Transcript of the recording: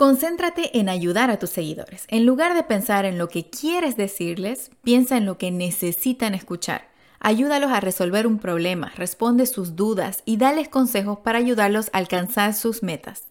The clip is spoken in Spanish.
Concéntrate en ayudar a tus seguidores. En lugar de pensar en lo que quieres decirles, piensa en lo que necesitan escuchar. Ayúdalos a resolver un problema, responde sus dudas y dales consejos para ayudarlos a alcanzar sus metas.